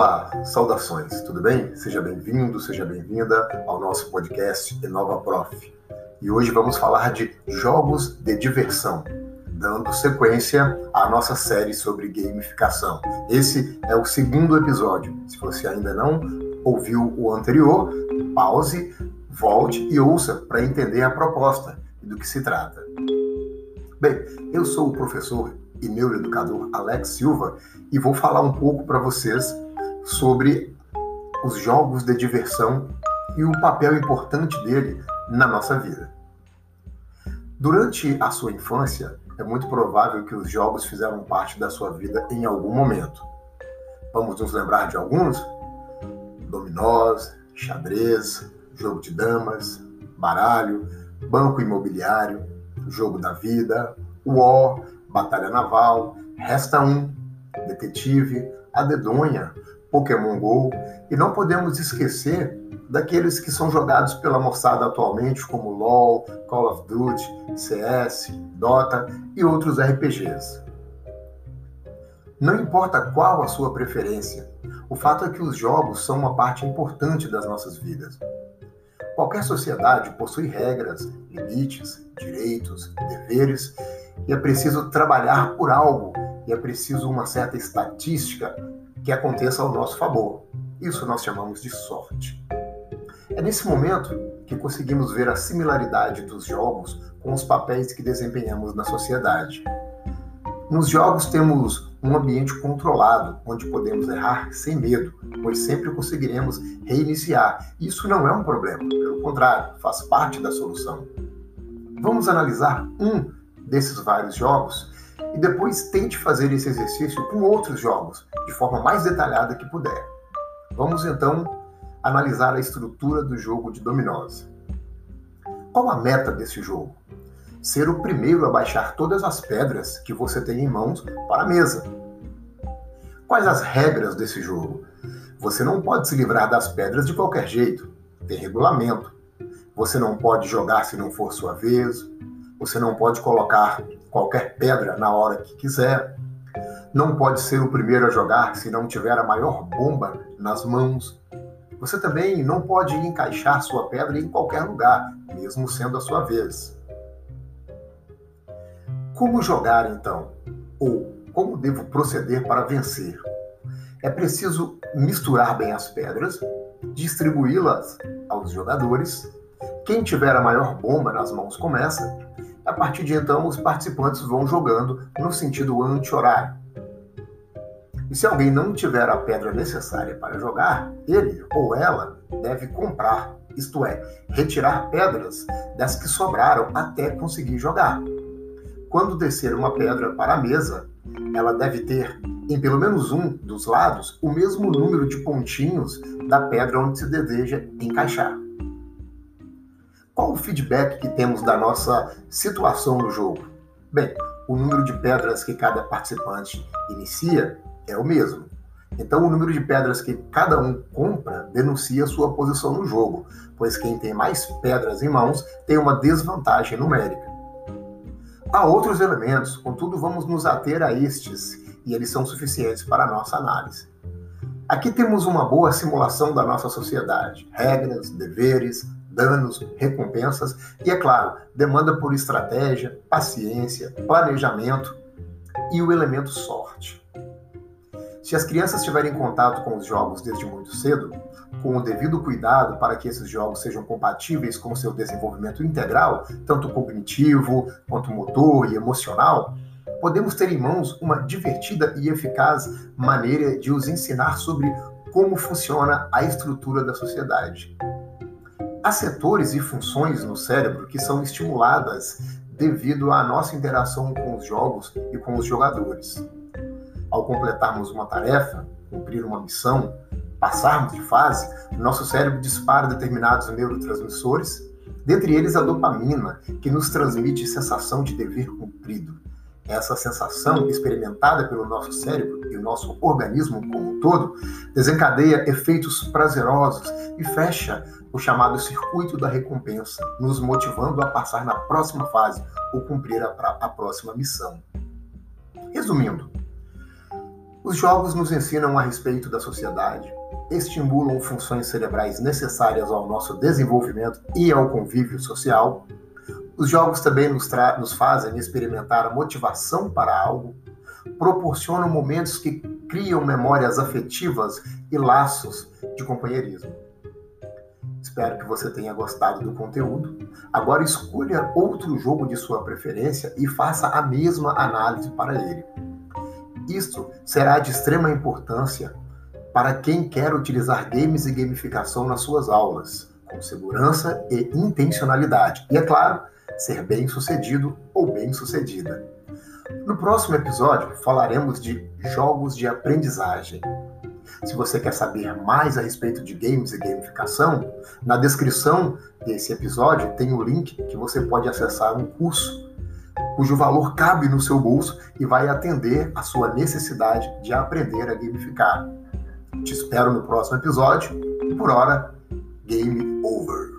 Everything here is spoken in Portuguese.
Olá, saudações, tudo bem? Seja bem-vindo, seja bem-vinda ao nosso podcast Inova Prof. E hoje vamos falar de jogos de diversão, dando sequência à nossa série sobre gamificação. Esse é o segundo episódio. Se você ainda não ouviu o anterior, pause, volte e ouça para entender a proposta e do que se trata. Bem, eu sou o professor e neuroeducador Alex Silva e vou falar um pouco para vocês sobre os jogos de diversão e o papel importante dele na nossa vida. Durante a sua infância, é muito provável que os jogos fizeram parte da sua vida em algum momento. Vamos nos lembrar de alguns? Dominós, xadrez, jogo de damas, baralho, banco imobiliário, jogo da vida, War, batalha naval, Resta um, detetive, a dedonha, Pokémon Go, e não podemos esquecer daqueles que são jogados pela moçada atualmente, como LoL, Call of Duty, CS, Dota e outros RPGs. Não importa qual a sua preferência, o fato é que os jogos são uma parte importante das nossas vidas. Qualquer sociedade possui regras, limites, direitos, deveres, e é preciso trabalhar por algo, e é preciso uma certa estatística que aconteça ao nosso favor. Isso nós chamamos de sorte. É nesse momento que conseguimos ver a similaridade dos jogos com os papéis que desempenhamos na sociedade. Nos jogos temos um ambiente controlado, onde podemos errar sem medo, pois sempre conseguiremos reiniciar. Isso não é um problema, pelo contrário, faz parte da solução. Vamos analisar um desses vários jogos e depois tente fazer esse exercício com outros jogos, de forma mais detalhada que puder. Vamos então analisar a estrutura do jogo de dominós. Qual a meta desse jogo? Ser o primeiro a baixar todas as pedras que você tem em mãos para a mesa. Quais as regras desse jogo? Você não pode se livrar das pedras de qualquer jeito. Tem regulamento. Você não pode jogar se não for sua vez. Você não pode colocar qualquer pedra na hora que quiser. Não pode ser o primeiro a jogar se não tiver a maior bomba nas mãos. Você também não pode encaixar sua pedra em qualquer lugar, mesmo sendo a sua vez. Como jogar então? Ou como devo proceder para vencer? É preciso misturar bem as pedras, distribuí-las aos jogadores. Quem tiver a maior bomba nas mãos começa a partir de então, os participantes vão jogando no sentido anti-horário. E se alguém não tiver a pedra necessária para jogar, ele ou ela deve comprar, isto é, retirar pedras das que sobraram até conseguir jogar. Quando descer uma pedra para a mesa, ela deve ter em pelo menos um dos lados o mesmo número de pontinhos da pedra onde se deseja encaixar. Qual o feedback que temos da nossa situação no jogo? Bem, o número de pedras que cada participante inicia é o mesmo. Então, o número de pedras que cada um compra denuncia sua posição no jogo, pois quem tem mais pedras em mãos tem uma desvantagem numérica. Há outros elementos, contudo, vamos nos ater a estes, e eles são suficientes para a nossa análise. Aqui temos uma boa simulação da nossa sociedade: regras, deveres, danos, recompensas e, é claro, demanda por estratégia, paciência, planejamento e o elemento sorte. Se as crianças tiverem contato com os jogos desde muito cedo, com o devido cuidado para que esses jogos sejam compatíveis com seu desenvolvimento integral, tanto cognitivo quanto motor e emocional, podemos ter em mãos uma divertida e eficaz maneira de os ensinar sobre como funciona a estrutura da sociedade. Há setores e funções no cérebro que são estimuladas devido à nossa interação com os jogos e com os jogadores. Ao completarmos uma tarefa, cumprir uma missão, passarmos de fase, nosso cérebro dispara determinados neurotransmissores, dentre eles a dopamina, que nos transmite sensação de dever cumprido. Essa sensação experimentada pelo nosso cérebro e o nosso organismo como um todo desencadeia efeitos prazerosos e fecha o chamado circuito da recompensa, nos motivando a passar na próxima fase ou cumprir a, a próxima missão. Resumindo, Os jogos nos ensinam a respeito da sociedade, estimulam funções cerebrais necessárias ao nosso desenvolvimento e ao convívio social. Os jogos também nos, nos fazem experimentar a motivação para algo, proporcionam momentos que criam memórias afetivas e laços de companheirismo. Espero que você tenha gostado do conteúdo. Agora escolha outro jogo de sua preferência e faça a mesma análise para ele. Isto será de extrema importância para quem quer utilizar games e gamificação nas suas aulas, com segurança e intencionalidade. E é claro, ser bem sucedido ou bem sucedida. No próximo episódio falaremos de jogos de aprendizagem. Se você quer saber mais a respeito de games e gamificação, na descrição desse episódio tem o um link que você pode acessar um curso cujo valor cabe no seu bolso e vai atender a sua necessidade de aprender a gamificar. Te espero no próximo episódio. Por hora, game over.